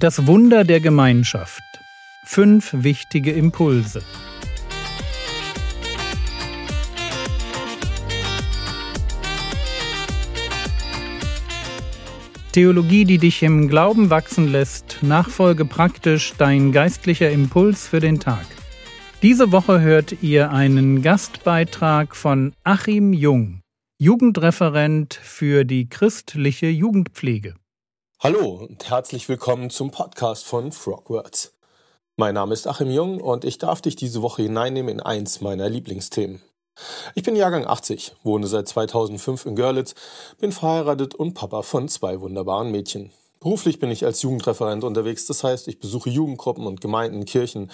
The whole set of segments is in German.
Das Wunder der Gemeinschaft. Fünf wichtige Impulse. Theologie, die dich im Glauben wachsen lässt, nachfolge praktisch dein geistlicher Impuls für den Tag. Diese Woche hört ihr einen Gastbeitrag von Achim Jung, Jugendreferent für die christliche Jugendpflege. Hallo und herzlich willkommen zum Podcast von Frogwords. Mein Name ist Achim Jung und ich darf dich diese Woche hineinnehmen in eins meiner Lieblingsthemen. Ich bin Jahrgang 80, wohne seit 2005 in Görlitz, bin verheiratet und Papa von zwei wunderbaren Mädchen. Beruflich bin ich als Jugendreferent unterwegs, das heißt, ich besuche Jugendgruppen und Gemeinden, Kirchen,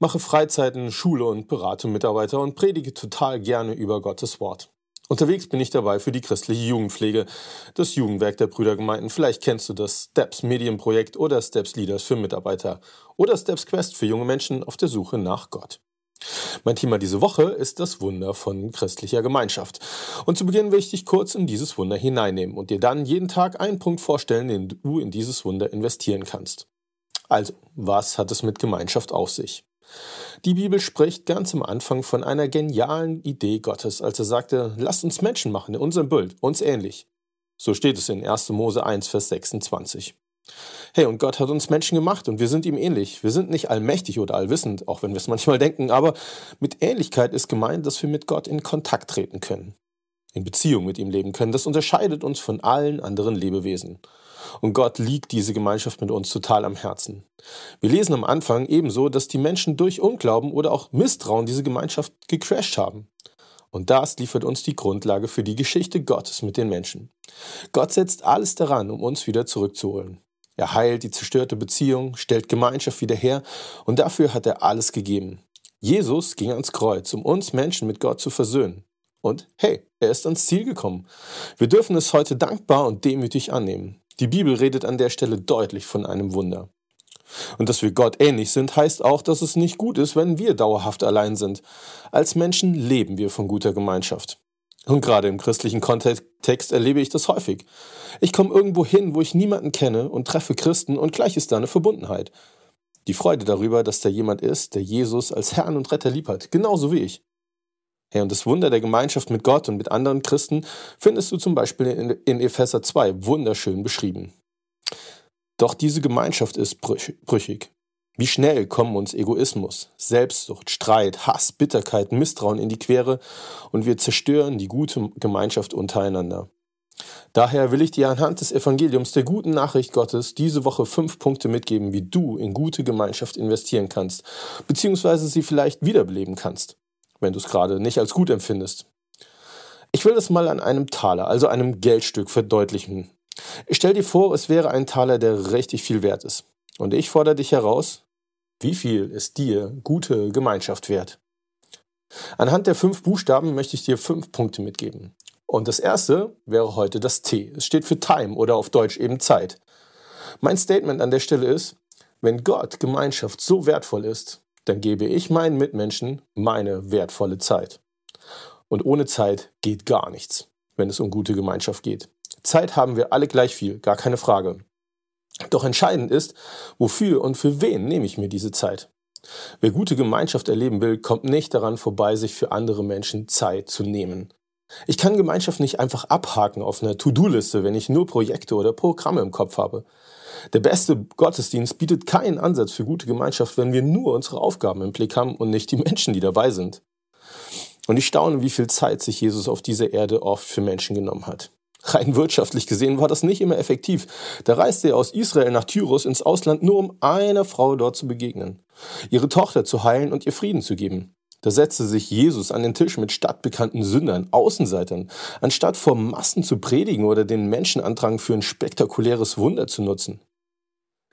mache Freizeiten, Schule und berate Mitarbeiter und predige total gerne über Gottes Wort. Unterwegs bin ich dabei für die christliche Jugendpflege, das Jugendwerk der Brüdergemeinden. Vielleicht kennst du das Steps Medienprojekt oder Steps Leaders für Mitarbeiter oder Steps Quest für junge Menschen auf der Suche nach Gott. Mein Thema diese Woche ist das Wunder von christlicher Gemeinschaft. Und zu Beginn will ich dich kurz in dieses Wunder hineinnehmen und dir dann jeden Tag einen Punkt vorstellen, den du in dieses Wunder investieren kannst. Also, was hat es mit Gemeinschaft auf sich? Die Bibel spricht ganz am Anfang von einer genialen Idee Gottes, als er sagte, lasst uns Menschen machen in unserem Bild, uns ähnlich. So steht es in 1. Mose 1, Vers 26. Hey, und Gott hat uns Menschen gemacht und wir sind ihm ähnlich. Wir sind nicht allmächtig oder allwissend, auch wenn wir es manchmal denken, aber mit Ähnlichkeit ist gemeint, dass wir mit Gott in Kontakt treten können, in Beziehung mit ihm leben können. Das unterscheidet uns von allen anderen Lebewesen. Und Gott liegt diese Gemeinschaft mit uns total am Herzen. Wir lesen am Anfang ebenso, dass die Menschen durch Unglauben oder auch Misstrauen diese Gemeinschaft gecrashed haben. Und das liefert uns die Grundlage für die Geschichte Gottes mit den Menschen. Gott setzt alles daran, um uns wieder zurückzuholen. Er heilt die zerstörte Beziehung, stellt Gemeinschaft wieder her und dafür hat er alles gegeben. Jesus ging ans Kreuz, um uns Menschen mit Gott zu versöhnen. Und hey, er ist ans Ziel gekommen. Wir dürfen es heute dankbar und demütig annehmen. Die Bibel redet an der Stelle deutlich von einem Wunder. Und dass wir Gott ähnlich sind, heißt auch, dass es nicht gut ist, wenn wir dauerhaft allein sind. Als Menschen leben wir von guter Gemeinschaft. Und gerade im christlichen Kontext erlebe ich das häufig. Ich komme irgendwo hin, wo ich niemanden kenne und treffe Christen und gleich ist da eine Verbundenheit. Die Freude darüber, dass da jemand ist, der Jesus als Herrn und Retter lieb hat, genauso wie ich. Hey, und das Wunder der Gemeinschaft mit Gott und mit anderen Christen findest du zum Beispiel in, in Epheser 2 wunderschön beschrieben. Doch diese Gemeinschaft ist brüchig. Wie schnell kommen uns Egoismus, Selbstsucht, Streit, Hass, Bitterkeit, Misstrauen in die Quere und wir zerstören die gute Gemeinschaft untereinander. Daher will ich dir anhand des Evangeliums der guten Nachricht Gottes diese Woche fünf Punkte mitgeben, wie du in gute Gemeinschaft investieren kannst, beziehungsweise sie vielleicht wiederbeleben kannst, wenn du es gerade nicht als gut empfindest. Ich will das mal an einem Taler, also einem Geldstück, verdeutlichen. Ich stell dir vor, es wäre ein Taler, der richtig viel wert ist. Und ich fordere dich heraus, wie viel ist dir gute Gemeinschaft wert? Anhand der fünf Buchstaben möchte ich dir fünf Punkte mitgeben. Und das erste wäre heute das T. Es steht für Time oder auf Deutsch eben Zeit. Mein Statement an der Stelle ist, wenn Gott Gemeinschaft so wertvoll ist, dann gebe ich meinen Mitmenschen meine wertvolle Zeit. Und ohne Zeit geht gar nichts, wenn es um gute Gemeinschaft geht. Zeit haben wir alle gleich viel, gar keine Frage. Doch entscheidend ist, wofür und für wen nehme ich mir diese Zeit? Wer gute Gemeinschaft erleben will, kommt nicht daran vorbei, sich für andere Menschen Zeit zu nehmen. Ich kann Gemeinschaft nicht einfach abhaken auf einer To-Do-Liste, wenn ich nur Projekte oder Programme im Kopf habe. Der beste Gottesdienst bietet keinen Ansatz für gute Gemeinschaft, wenn wir nur unsere Aufgaben im Blick haben und nicht die Menschen, die dabei sind. Und ich staune, wie viel Zeit sich Jesus auf dieser Erde oft für Menschen genommen hat. Rein wirtschaftlich gesehen war das nicht immer effektiv. Da reiste er aus Israel nach Tyrus ins Ausland, nur um einer Frau dort zu begegnen, ihre Tochter zu heilen und ihr Frieden zu geben. Da setzte sich Jesus an den Tisch mit stadtbekannten Sündern, Außenseitern, anstatt vor Massen zu predigen oder den Menschenandrang für ein spektakuläres Wunder zu nutzen.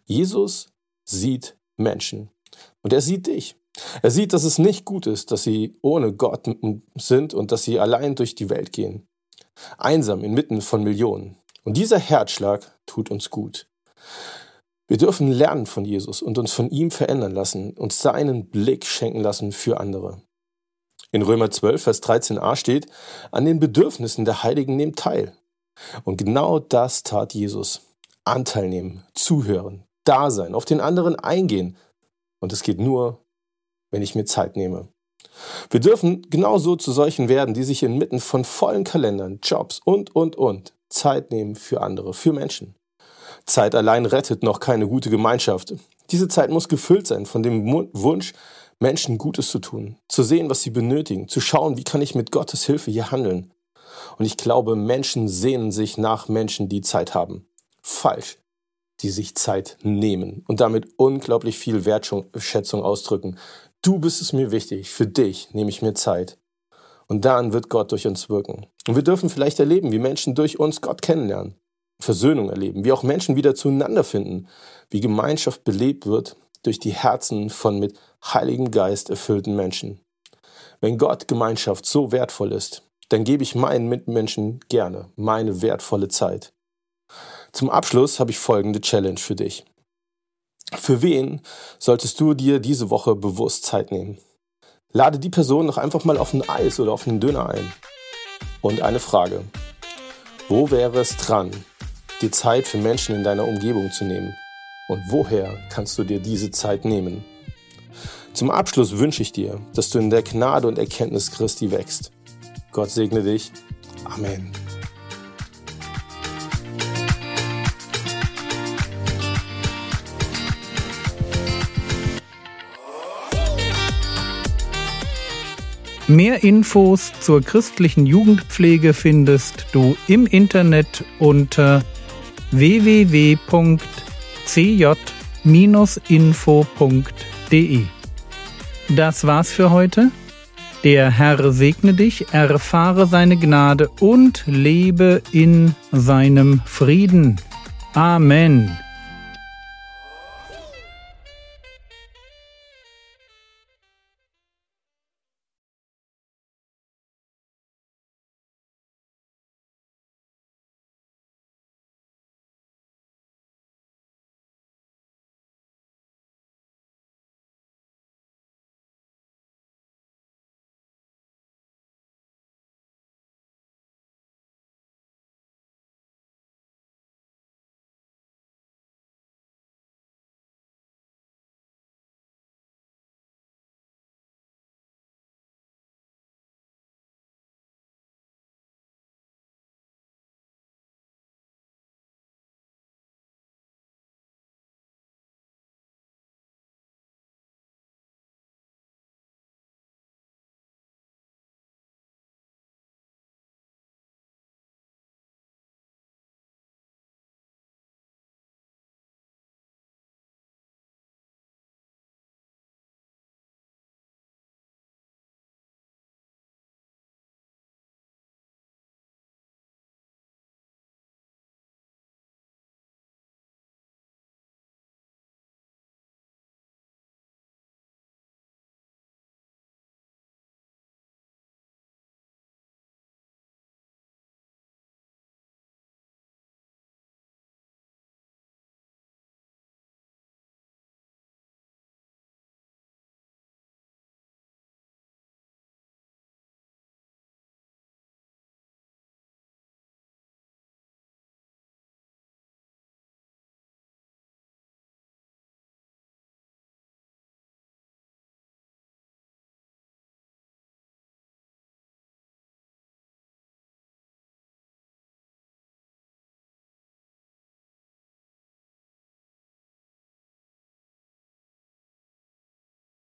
Jesus sieht Menschen und er sieht dich. Er sieht, dass es nicht gut ist, dass sie ohne Gott sind und dass sie allein durch die Welt gehen einsam inmitten von Millionen. Und dieser Herzschlag tut uns gut. Wir dürfen lernen von Jesus und uns von ihm verändern lassen, uns seinen Blick schenken lassen für andere. In Römer 12, Vers 13a steht, an den Bedürfnissen der Heiligen nehmt teil. Und genau das tat Jesus. Anteil nehmen, zuhören, da sein, auf den anderen eingehen. Und es geht nur, wenn ich mir Zeit nehme. Wir dürfen genauso zu solchen werden, die sich inmitten von vollen Kalendern, Jobs und, und, und Zeit nehmen für andere, für Menschen. Zeit allein rettet noch keine gute Gemeinschaft. Diese Zeit muss gefüllt sein von dem Wunsch, Menschen Gutes zu tun, zu sehen, was sie benötigen, zu schauen, wie kann ich mit Gottes Hilfe hier handeln. Und ich glaube, Menschen sehnen sich nach Menschen, die Zeit haben. Falsch, die sich Zeit nehmen und damit unglaublich viel Wertschätzung ausdrücken. Du bist es mir wichtig, für dich nehme ich mir Zeit. Und dann wird Gott durch uns wirken. Und wir dürfen vielleicht erleben, wie Menschen durch uns Gott kennenlernen, Versöhnung erleben, wie auch Menschen wieder zueinander finden, wie Gemeinschaft belebt wird durch die Herzen von mit Heiligem Geist erfüllten Menschen. Wenn Gott Gemeinschaft so wertvoll ist, dann gebe ich meinen Mitmenschen gerne meine wertvolle Zeit. Zum Abschluss habe ich folgende Challenge für dich. Für wen solltest du dir diese Woche bewusst Zeit nehmen? Lade die Person noch einfach mal auf ein Eis oder auf einen Döner ein. Und eine Frage. Wo wäre es dran, dir Zeit für Menschen in deiner Umgebung zu nehmen? Und woher kannst du dir diese Zeit nehmen? Zum Abschluss wünsche ich dir, dass du in der Gnade und Erkenntnis Christi wächst. Gott segne dich. Amen. Mehr Infos zur christlichen Jugendpflege findest du im Internet unter www.cj-info.de. Das war's für heute. Der Herr segne dich, erfahre seine Gnade und lebe in seinem Frieden. Amen.